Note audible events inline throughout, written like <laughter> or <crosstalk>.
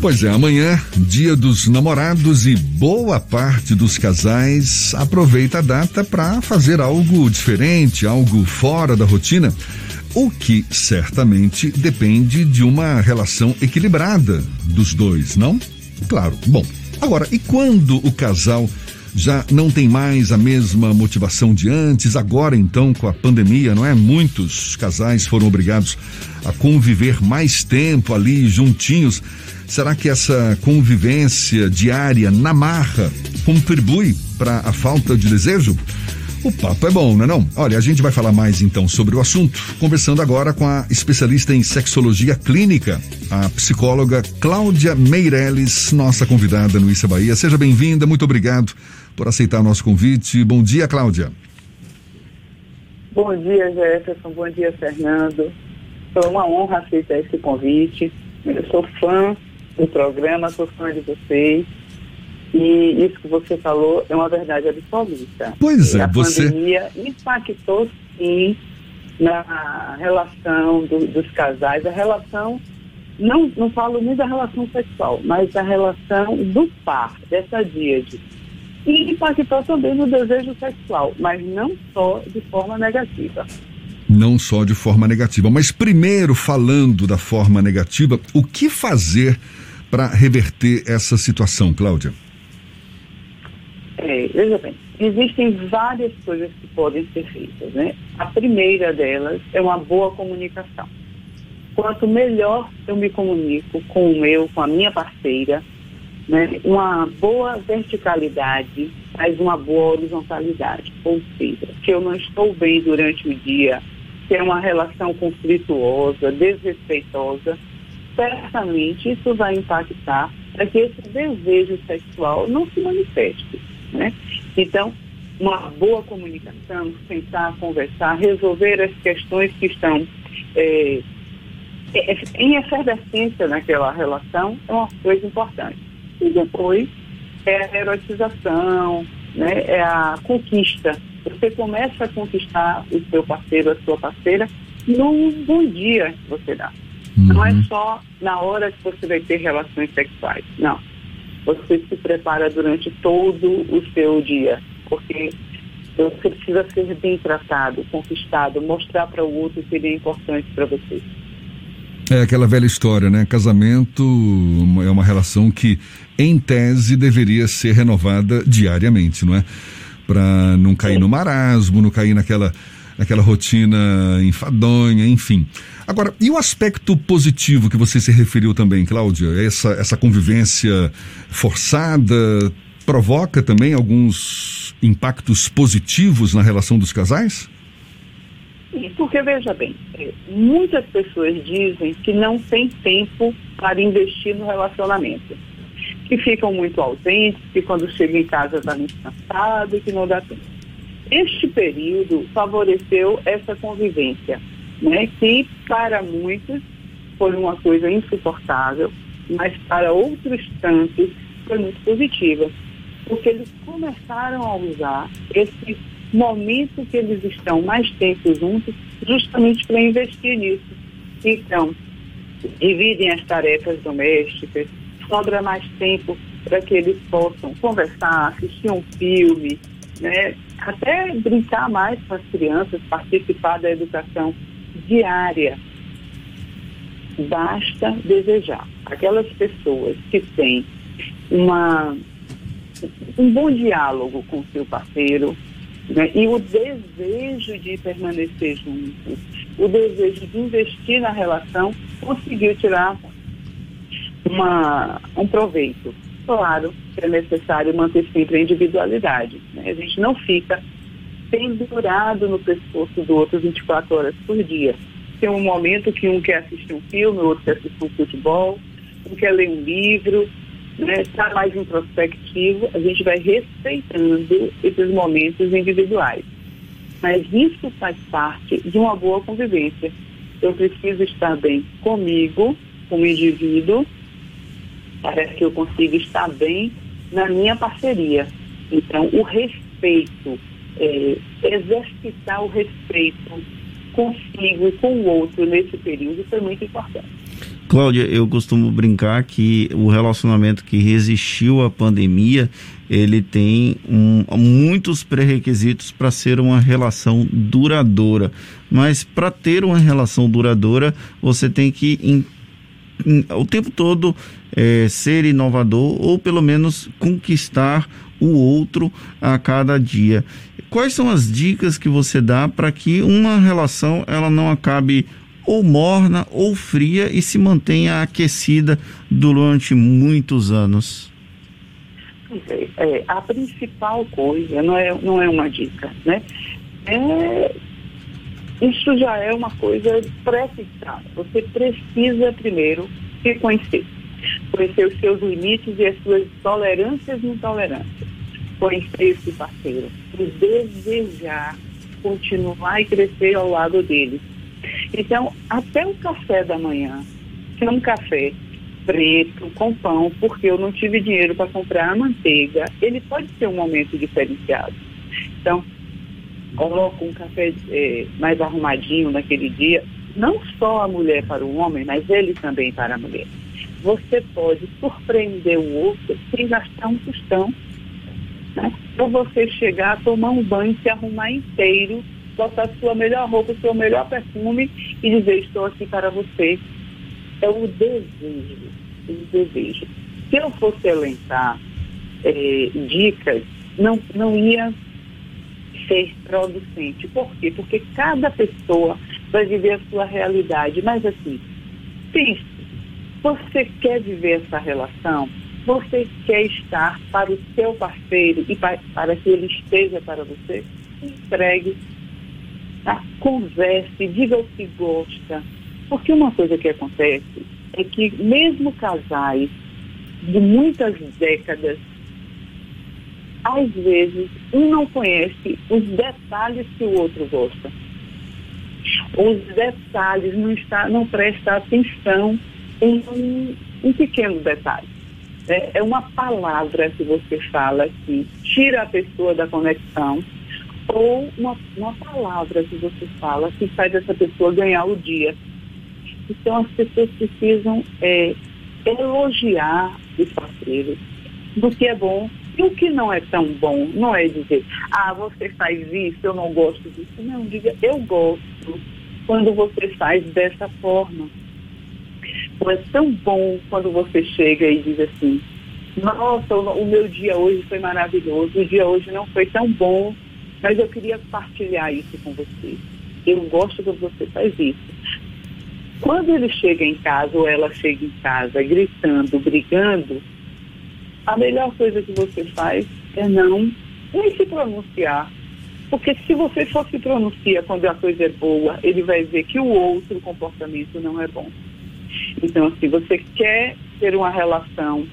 Pois é, amanhã, dia dos namorados e boa parte dos casais aproveita a data para fazer algo diferente, algo fora da rotina, o que certamente depende de uma relação equilibrada dos dois, não? Claro. Bom, agora, e quando o casal já não tem mais a mesma motivação de antes, agora então com a pandemia, não é? Muitos casais foram obrigados a conviver mais tempo ali juntinhos. Será que essa convivência diária na marra contribui para a falta de desejo? O papo é bom, não é não? Olha, a gente vai falar mais então sobre o assunto, conversando agora com a especialista em sexologia clínica, a psicóloga Cláudia Meirelles, nossa convidada no Issa Bahia. Seja bem-vinda, muito obrigado por aceitar nosso convite. Bom dia, Cláudia. Bom dia, Jefferson. Bom dia, Fernando. Foi uma honra aceitar esse convite. Eu sou fã do programa, sou fã de vocês. E isso que você falou é uma verdade absoluta. Pois é, a você. A pandemia impactou sim na relação do, dos casais, a relação, não, não falo nem da relação sexual, mas da relação do par, dessa díade. E impactou também no desejo sexual, mas não só de forma negativa. Não só de forma negativa, mas primeiro falando da forma negativa, o que fazer para reverter essa situação, Cláudia? É, veja bem, existem várias coisas que podem ser feitas, né? A primeira delas é uma boa comunicação. Quanto melhor eu me comunico com o meu, com a minha parceira, né? Uma boa verticalidade faz uma boa horizontalidade. Ou seja, se eu não estou bem durante o dia, se é uma relação conflituosa, desrespeitosa, certamente isso vai impactar para que esse desejo sexual não se manifeste. Né? Então, uma boa comunicação, sentar, conversar, resolver as questões que estão é, em efervescência naquela relação é uma coisa importante. E depois é a erotização, né? é a conquista. Você começa a conquistar o seu parceiro, a sua parceira, num bom dia que você dá. Uhum. Não é só na hora que você vai ter relações sexuais, não você se prepara durante todo o seu dia, porque você precisa ser bem tratado, conquistado, mostrar para o outro que ele é importante para você. É aquela velha história, né? Casamento é uma relação que, em tese, deveria ser renovada diariamente, não é? Para não cair no marasmo, não cair naquela naquela rotina enfadonha, enfim. Agora, e o aspecto positivo que você se referiu também, Cláudia? Essa, essa convivência forçada provoca também alguns impactos positivos na relação dos casais? Porque, veja bem, é, muitas pessoas dizem que não tem tempo para investir no relacionamento. Que ficam muito ausentes, que quando chegam em casa está muito cansado e que não dá tempo. Este período favoreceu essa convivência, né, que para muitos foi uma coisa insuportável, mas para outros tantos foi muito positiva, porque eles começaram a usar esse momento que eles estão mais tempo juntos, justamente para investir nisso. Então, dividem as tarefas domésticas, sobra mais tempo para que eles possam conversar, assistir um filme, né, até brincar mais com as crianças, participar da educação diária. Basta desejar. Aquelas pessoas que têm uma, um bom diálogo com seu parceiro né, e o desejo de permanecer juntos, o desejo de investir na relação, conseguiu tirar uma, um proveito claro que é necessário manter sempre a individualidade. Né? A gente não fica pendurado no pescoço do outro 24 horas por dia. Tem um momento que um quer assistir um filme, o outro quer assistir um futebol, um quer ler um livro, né? está mais introspectivo, a gente vai respeitando esses momentos individuais. Mas isso faz parte de uma boa convivência. Eu preciso estar bem comigo, como indivíduo, para que eu consiga estar bem na minha parceria. Então, o respeito, é, exercitar o respeito consigo e com o outro nesse período foi muito importante. Cláudia, eu costumo brincar que o relacionamento que resistiu à pandemia, ele tem um, muitos pré-requisitos para ser uma relação duradoura. Mas para ter uma relação duradoura, você tem que em, em, o tempo todo é, ser inovador ou pelo menos conquistar o outro a cada dia. Quais são as dicas que você dá para que uma relação ela não acabe ou morna ou fria e se mantenha aquecida durante muitos anos? É, é, a principal coisa não é, não é uma dica, né? É, isso já é uma coisa pré-fixada. Você precisa primeiro se conhecer. Conhecer os seus limites e as suas tolerâncias e intolerâncias. Conhecer esse parceiro. E desejar continuar e crescer ao lado dele então, até o café da manhã, que é um café preto com pão, porque eu não tive dinheiro para comprar a manteiga, ele pode ser um momento diferenciado. Então, coloco um café é, mais arrumadinho naquele dia, não só a mulher para o homem, mas ele também para a mulher. Você pode surpreender o outro sem gastar um tostão. Né? Ou você chegar, tomar um banho, se arrumar inteiro botar sua melhor roupa, seu melhor perfume e dizer estou aqui para você. É o desejo, o desejo. Se eu fosse elencar é, dicas, não, não ia ser producente. Por quê? Porque cada pessoa vai viver a sua realidade. Mas assim, pense, você quer viver essa relação? Você quer estar para o seu parceiro e para, para que ele esteja para você? Entregue Tá? Converse, diga o que gosta. Porque uma coisa que acontece é que mesmo casais de muitas décadas, às vezes um não conhece os detalhes que o outro gosta. Os detalhes não, está, não presta atenção em um, um pequeno detalhe. É, é uma palavra que você fala que tira a pessoa da conexão ou uma, uma palavra que você fala que faz essa pessoa ganhar o dia. Então as pessoas precisam é, elogiar os parceiros do que é bom e o que não é tão bom. Não é dizer, ah, você faz isso, eu não gosto disso. Não, diga, eu gosto quando você faz dessa forma. Ou é tão bom quando você chega e diz assim, nossa, o meu dia hoje foi maravilhoso, o dia hoje não foi tão bom mas eu queria partilhar isso com você. Eu gosto quando você faz isso. Quando ele chega em casa ou ela chega em casa gritando, brigando, a melhor coisa que você faz é não nem se pronunciar. Porque se você só se pronuncia quando a coisa é boa, ele vai ver que o outro comportamento não é bom. Então, se você quer ter uma relação,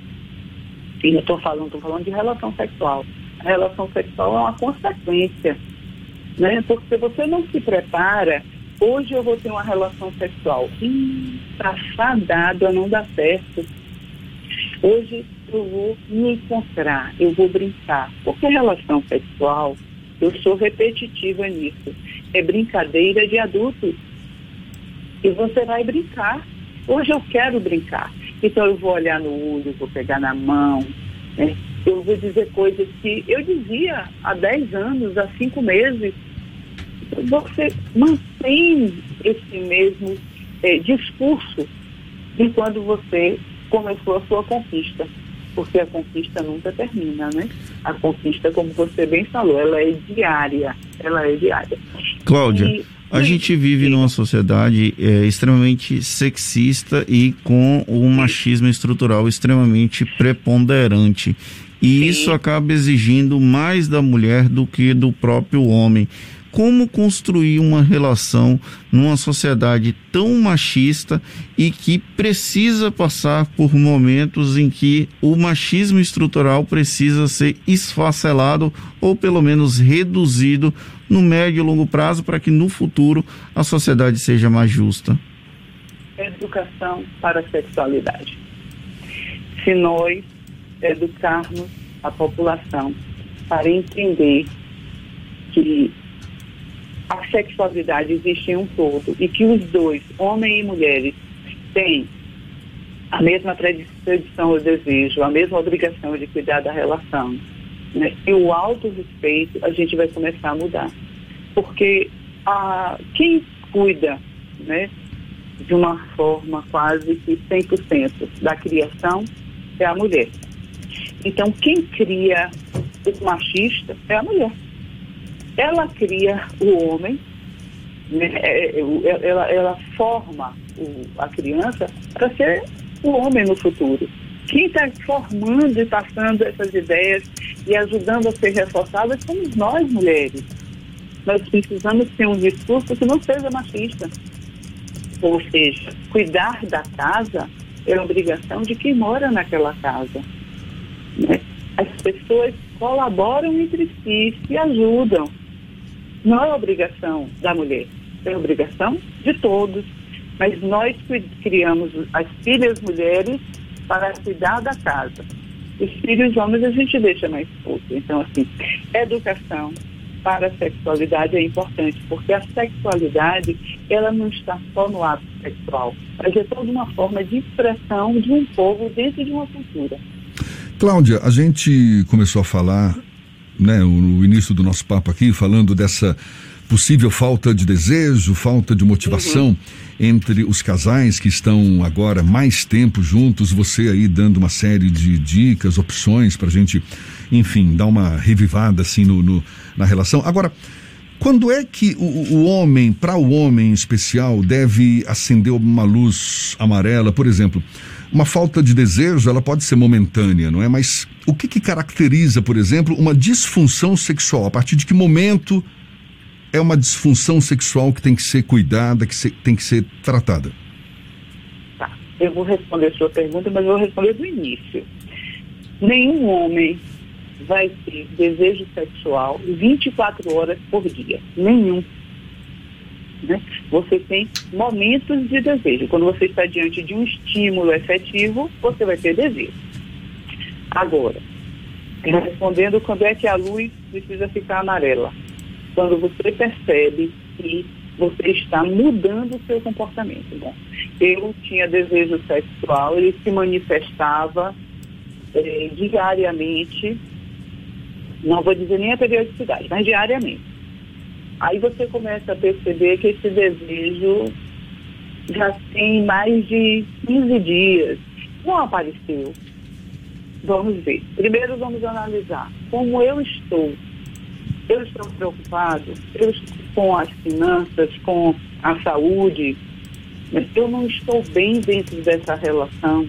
e eu estou falando, estou falando de relação sexual, relação sexual é uma consequência. Né? Porque se você não se prepara, hoje eu vou ter uma relação sexual. Hum, tá fadado a não dar certo. Hoje eu vou me encontrar, eu vou brincar. Porque relação sexual, eu sou repetitiva nisso. É brincadeira de adultos. E você vai brincar. Hoje eu quero brincar. Então eu vou olhar no olho, vou pegar na mão, né? Eu vou dizer coisas que eu dizia há 10 anos, há 5 meses. Você mantém esse mesmo é, discurso de quando você começou a sua conquista. Porque a conquista nunca termina, né? A conquista, como você bem falou, ela é diária. Ela é diária. Cláudia. E, a gente vive numa sociedade é, extremamente sexista e com o machismo estrutural extremamente preponderante. E Sim. isso acaba exigindo mais da mulher do que do próprio homem. Como construir uma relação numa sociedade tão machista e que precisa passar por momentos em que o machismo estrutural precisa ser esfacelado ou pelo menos reduzido no médio e longo prazo para que no futuro a sociedade seja mais justa? Educação para a sexualidade. Se nós educarmos a população para entender que a sexualidade existe em um todo e que os dois, homem e mulheres, têm a mesma tradição ou desejo, a mesma obrigação de cuidar da relação, né? e o auto-respeito, a gente vai começar a mudar. Porque a, quem cuida né, de uma forma quase que 100% da criação é a mulher. Então, quem cria o machista é a mulher. Ela cria o homem, né, é, é, é, ela, ela forma o, a criança para ser o homem no futuro. Quem está formando e passando essas ideias e ajudando a ser reforçadas somos nós, mulheres. Nós precisamos ter um discurso que não seja machista. Ou seja, cuidar da casa é obrigação de quem mora naquela casa. As pessoas colaboram entre si, se ajudam. Não é obrigação da mulher, é obrigação de todos. Mas nós criamos as filhas mulheres para cuidar da casa. Os filhos homens a gente deixa mais pouco. Então, assim, educação para a sexualidade é importante, porque a sexualidade, ela não está só no ato sexual, mas é toda uma forma de expressão de um povo dentro de uma cultura. Cláudia, a gente começou a falar, né, no início do nosso papo aqui, falando dessa possível falta de desejo, falta de motivação uhum. entre os casais que estão agora mais tempo juntos. Você aí dando uma série de dicas, opções para a gente, enfim, dar uma revivada assim no, no na relação. Agora, quando é que o, o homem, para o homem em especial, deve acender uma luz amarela? Por exemplo, uma falta de desejo, ela pode ser momentânea, não é? Mas o que, que caracteriza, por exemplo, uma disfunção sexual? A partir de que momento é uma disfunção sexual que tem que ser cuidada, que tem que ser tratada? Tá. Eu vou responder a sua pergunta, mas vou responder do início. Nenhum homem vai ter desejo sexual 24 horas por dia. Nenhum. Né? Você tem momentos de desejo. Quando você está diante de um estímulo efetivo, você vai ter desejo. Agora, respondendo quando é que a luz precisa ficar amarela quando você percebe que você está mudando o seu comportamento. Bom, eu tinha desejo sexual, ele se manifestava eh, diariamente, não vou dizer nem a periodicidade, mas diariamente. Aí você começa a perceber que esse desejo já tem mais de 15 dias, não apareceu. Vamos ver. Primeiro vamos analisar como eu estou eu estou preocupado eu estou com as finanças, com a saúde, eu não estou bem dentro dessa relação.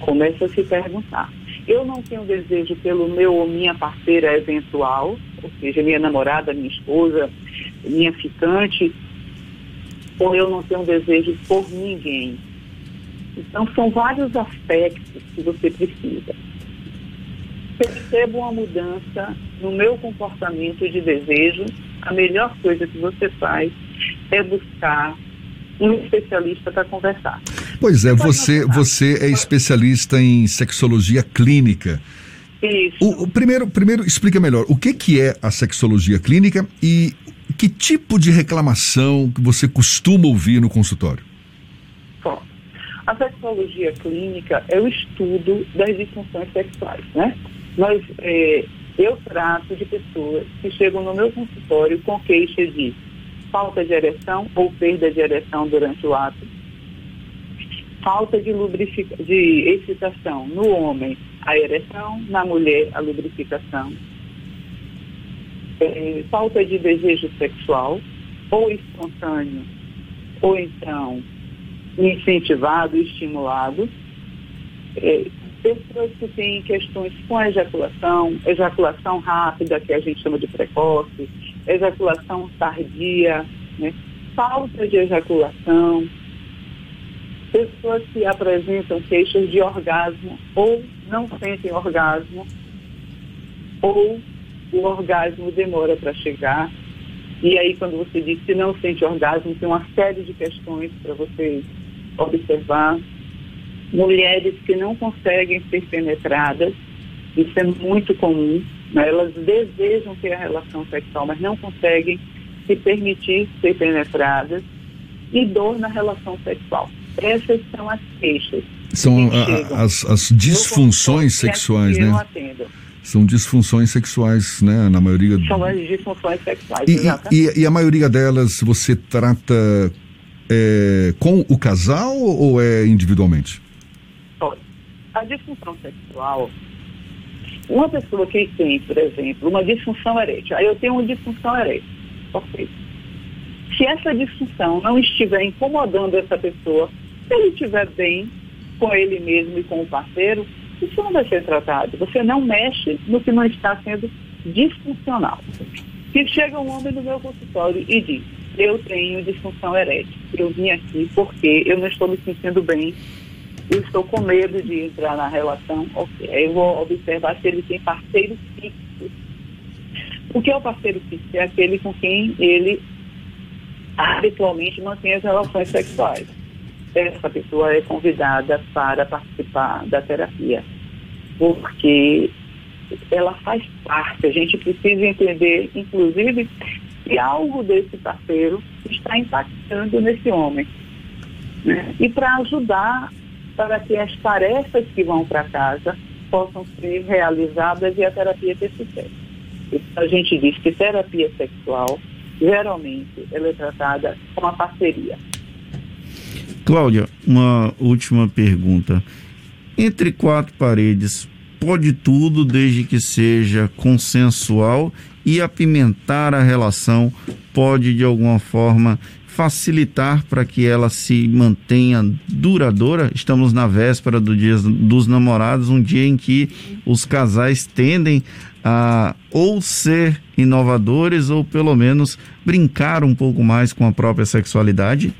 Começa a se perguntar. Eu não tenho desejo pelo meu ou minha parceira eventual, ou seja, minha namorada, minha esposa, minha ficante, ou eu não tenho desejo por ninguém. Então, são vários aspectos que você precisa percebo uma mudança no meu comportamento de desejo, a melhor coisa que você faz é buscar um especialista para conversar. Pois é, você, você é especialista em sexologia clínica. Isso. O, o, primeiro, primeiro, explica melhor, o que, que é a sexologia clínica e que tipo de reclamação que você costuma ouvir no consultório? Bom, a sexologia clínica é o estudo das disfunções sexuais, né? Nós, é, eu trato de pessoas que chegam no meu consultório com queixa de falta de ereção ou perda de ereção durante o ato, falta de, lubrific... de excitação no homem, a ereção, na mulher, a lubrificação, é, falta de desejo sexual, ou espontâneo, ou então incentivado, estimulado, é, pessoas que têm questões com ejaculação, ejaculação rápida, que a gente chama de precoce, ejaculação tardia, né? falta de ejaculação, pessoas que apresentam queixas de orgasmo ou não sentem orgasmo, ou o orgasmo demora para chegar. E aí, quando você diz que não sente orgasmo, tem uma série de questões para você observar mulheres que não conseguem ser penetradas, isso é muito comum, né? elas desejam ter a relação sexual, mas não conseguem se permitir ser penetradas, e dor na relação sexual. Essas são as queixas. São a, as, as disfunções sexuais, né? São disfunções sexuais, né? Na maioria. São as disfunções sexuais, e, e, e, a maioria delas você trata é, com o casal ou é individualmente? A disfunção sexual, uma pessoa que tem, por exemplo, uma disfunção erétil, aí eu tenho uma disfunção erétil, ok. Se essa disfunção não estiver incomodando essa pessoa, se ele estiver bem com ele mesmo e com o parceiro, isso não vai ser tratado. Você não mexe no que não está sendo disfuncional. Se chega um homem no meu consultório e diz, eu tenho disfunção erétil, eu vim aqui porque eu não estou me sentindo bem, eu estou com medo de entrar na relação, ok, eu vou observar se ele tem parceiro fixo. O que é o parceiro fixo? É aquele com quem ele habitualmente mantém as relações sexuais essa pessoa é convidada para participar da terapia, porque ela faz parte. A gente precisa entender, inclusive, se algo desse parceiro está impactando nesse homem. Né? E para ajudar para que as tarefas que vão para casa possam ser realizadas e a terapia ter sucesso. a gente diz que terapia sexual, geralmente, ela é tratada com a parceria Cláudia, uma última pergunta. Entre quatro paredes, pode tudo desde que seja consensual e apimentar a relação pode de alguma forma facilitar para que ela se mantenha duradoura. Estamos na véspera do Dia dos Namorados, um dia em que os casais tendem a ou ser inovadores ou pelo menos brincar um pouco mais com a própria sexualidade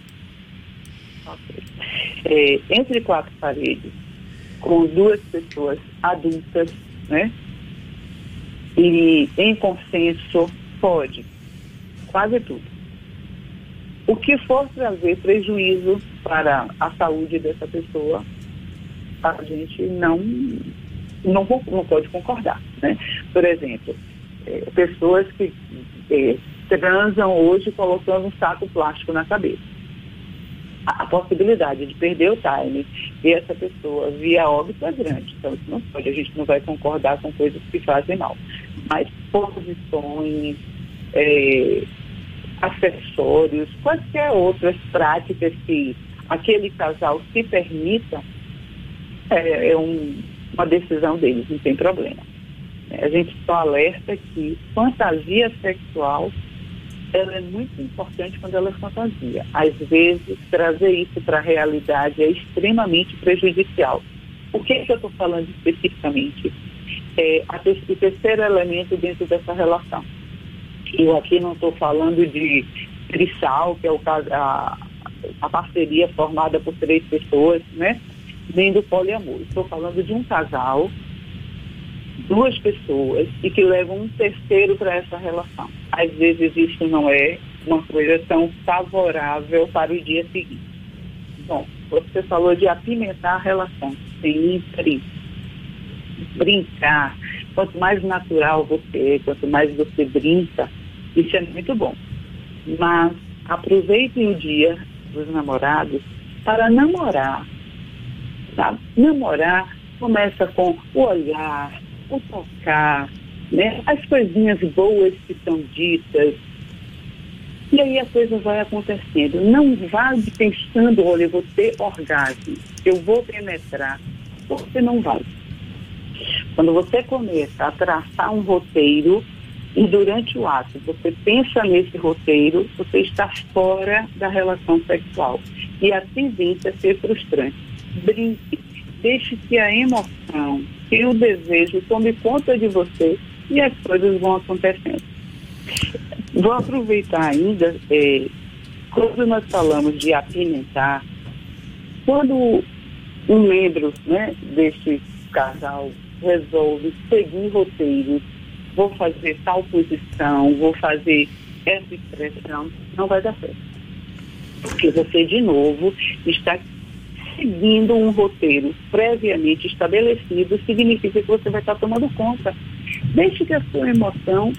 é, entre quatro paredes, com duas pessoas adultas, né? E em consenso, pode. Quase tudo. O que for trazer prejuízo para a saúde dessa pessoa, a gente não, não, não pode concordar. Né? Por exemplo, é, pessoas que é, transam hoje colocando um saco plástico na cabeça a possibilidade de perder o time e essa pessoa via óbito é grande. Então, isso não pode, a gente não vai concordar com coisas que fazem mal. Mas posições, é, acessórios, quaisquer outras práticas que aquele casal se permita, é, é um, uma decisão deles, não tem problema. A gente só alerta que fantasia sexual ela é muito importante quando ela é fantasia. Às vezes, trazer isso para a realidade é extremamente prejudicial. O que, que eu estou falando especificamente? É a, o terceiro elemento dentro dessa relação. Eu aqui não estou falando de trisal, que é o, a, a parceria formada por três pessoas, né? Nem do poliamor. Estou falando de um casal duas pessoas e que levam um terceiro para essa relação. Às vezes isso não é uma coisa tão favorável para o dia seguinte. Bom, você falou de apimentar a relação, sempre brincar. Quanto mais natural você é, quanto mais você brinca, isso é muito bom. Mas aproveite o dia dos namorados para namorar. Sabe? Namorar começa com o olhar, o tocar, né? as coisinhas boas que são ditas. E aí a coisa vai acontecendo. Não vá pensando, olha, eu vou ter orgasmo, eu vou penetrar. Você não vai. Quando você começa a traçar um roteiro e durante o ato você pensa nesse roteiro, você está fora da relação sexual. E a tendência é ser frustrante. Brinque, deixe que a emoção, que o desejo tome conta de você e as coisas vão acontecendo. Vou aproveitar ainda, é, quando nós falamos de apimentar, quando um membro né, deste casal resolve seguir roteiros, vou fazer tal posição, vou fazer essa expressão, não vai dar certo. Porque você, de novo, está seguindo um roteiro previamente estabelecido, significa que você vai estar tomando conta. Deixe que a sua emoção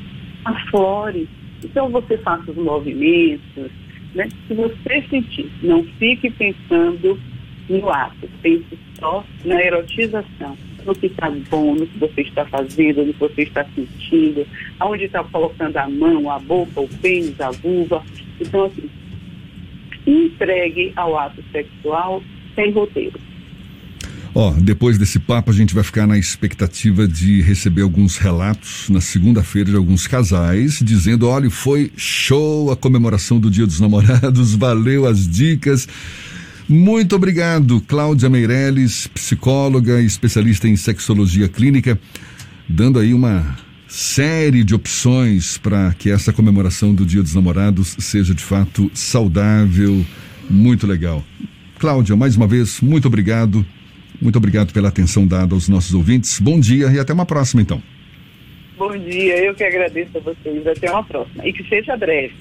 aflore. Então você faça os movimentos, Né? Se você sentir, não fique pensando no ato, pense só na erotização, no que está bom, no que você está fazendo, no que você está sentindo, aonde está colocando a mão, a boca, o pênis, a vulva. Então, assim, entregue ao ato sexual sem roteiro. Ó, depois desse papo a gente vai ficar na expectativa de receber alguns relatos na segunda-feira de alguns casais dizendo, olha, foi show a comemoração do Dia dos Namorados, <laughs> valeu as dicas. Muito obrigado, Cláudia Meirelles, psicóloga e especialista em sexologia clínica, dando aí uma série de opções para que essa comemoração do Dia dos Namorados seja de fato saudável, muito legal. Cláudia, mais uma vez, muito obrigado. Muito obrigado pela atenção dada aos nossos ouvintes. Bom dia e até uma próxima, então. Bom dia, eu que agradeço a vocês. Até uma próxima. E que seja breve.